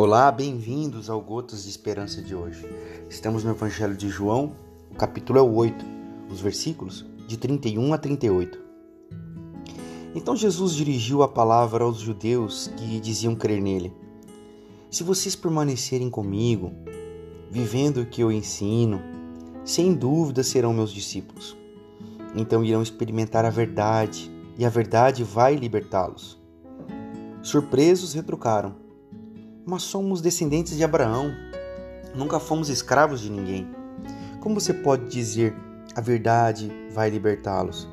Olá, bem-vindos ao Gotas de Esperança de hoje. Estamos no Evangelho de João, o capítulo é o 8, os versículos de 31 a 38. Então Jesus dirigiu a palavra aos judeus que diziam crer nele. Se vocês permanecerem comigo, vivendo o que eu ensino, sem dúvida serão meus discípulos. Então irão experimentar a verdade, e a verdade vai libertá-los. Surpresos, retrucaram: Mas somos descendentes de Abraão, nunca fomos escravos de ninguém. Como você pode dizer a verdade vai libertá-los?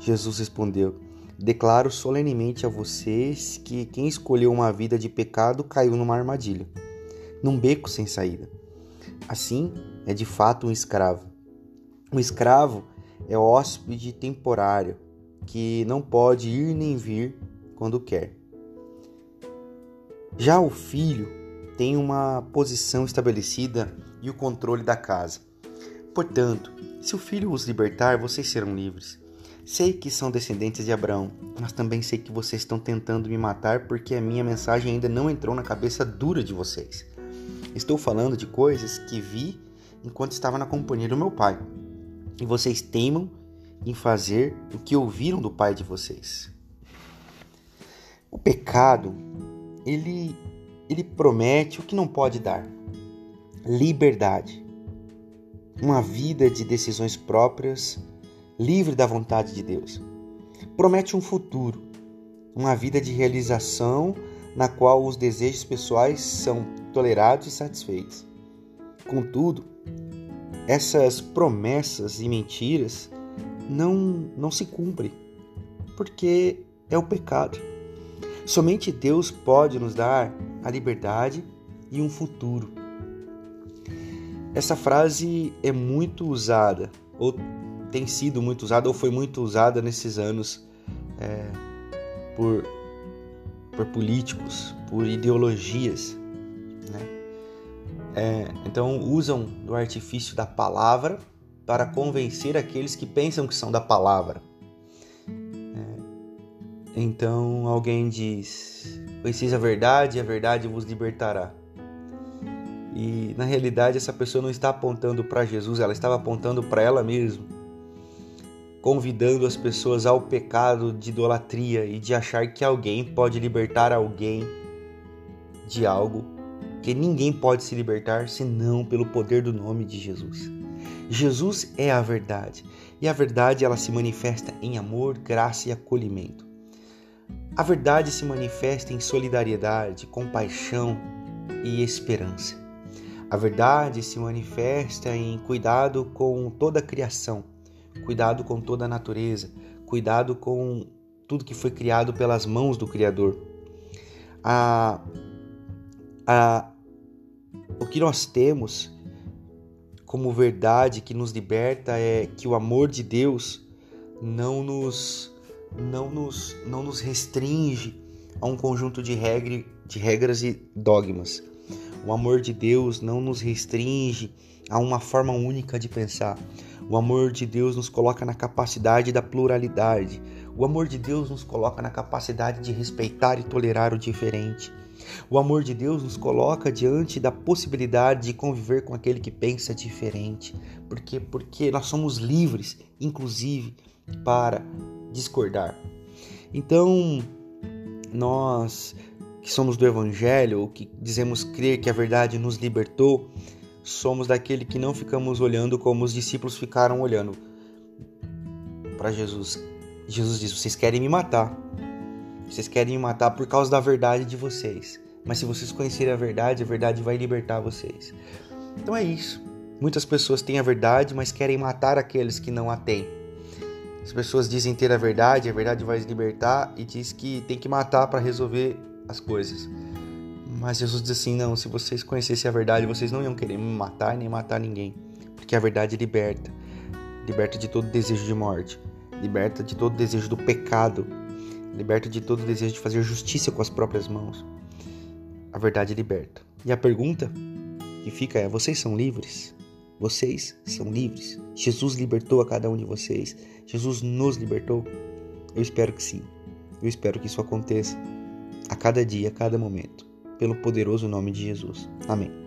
Jesus respondeu: Declaro solenemente a vocês que quem escolheu uma vida de pecado caiu numa armadilha, num beco sem saída. Assim, é de fato um escravo. Um escravo é hóspede temporário, que não pode ir nem vir quando quer. Já o filho tem uma posição estabelecida e o controle da casa. Portanto, se o filho os libertar, vocês serão livres. Sei que são descendentes de Abraão, mas também sei que vocês estão tentando me matar porque a minha mensagem ainda não entrou na cabeça dura de vocês. Estou falando de coisas que vi enquanto estava na companhia do meu pai. E vocês teimam em fazer o que ouviram do pai de vocês. O pecado, ele ele promete o que não pode dar. Liberdade. Uma vida de decisões próprias, livre da vontade de Deus. Promete um futuro, uma vida de realização na qual os desejos pessoais são tolerados e satisfeitos. Contudo, essas promessas e mentiras não, não se cumprem, porque é o pecado. Somente Deus pode nos dar a liberdade e um futuro. Essa frase é muito usada, ou tem sido muito usada, ou foi muito usada nesses anos é, por, por políticos, por ideologias. Né? É, então usam do artifício da palavra para convencer aqueles que pensam que são da palavra. Então alguém diz: Conheceis a verdade, a verdade vos libertará. E na realidade essa pessoa não está apontando para Jesus, ela estava apontando para ela mesma, convidando as pessoas ao pecado de idolatria e de achar que alguém pode libertar alguém de algo que ninguém pode se libertar senão pelo poder do nome de Jesus. Jesus é a verdade, e a verdade ela se manifesta em amor, graça e acolhimento. A verdade se manifesta em solidariedade, compaixão e esperança. A verdade se manifesta em cuidado com toda a criação, cuidado com toda a natureza, cuidado com tudo que foi criado pelas mãos do Criador. A, a, o que nós temos como verdade que nos liberta é que o amor de Deus não nos não nos não nos restringe a um conjunto de, regra, de regras e dogmas. O amor de Deus não nos restringe a uma forma única de pensar. O amor de Deus nos coloca na capacidade da pluralidade. O amor de Deus nos coloca na capacidade de respeitar e tolerar o diferente. O amor de Deus nos coloca diante da possibilidade de conviver com aquele que pensa diferente, porque porque nós somos livres, inclusive, para discordar. Então, nós que somos do evangelho, que dizemos crer que a verdade nos libertou, somos daquele que não ficamos olhando como os discípulos ficaram olhando para Jesus. Jesus diz: "Vocês querem me matar, vocês querem me matar por causa da verdade de vocês. Mas se vocês conhecerem a verdade, a verdade vai libertar vocês. Então é isso. Muitas pessoas têm a verdade, mas querem matar aqueles que não a têm. As pessoas dizem ter a verdade, a verdade vai libertar e diz que tem que matar para resolver as coisas. Mas Jesus diz assim: não, se vocês conhecessem a verdade, vocês não iam querer me matar nem matar ninguém. Porque a verdade liberta. Liberta de todo desejo de morte. Liberta de todo desejo do pecado liberta de todo desejo de fazer justiça com as próprias mãos. A verdade liberta. E a pergunta que fica é: vocês são livres? Vocês são livres? Jesus libertou a cada um de vocês? Jesus nos libertou? Eu espero que sim. Eu espero que isso aconteça a cada dia, a cada momento. pelo poderoso nome de Jesus. Amém.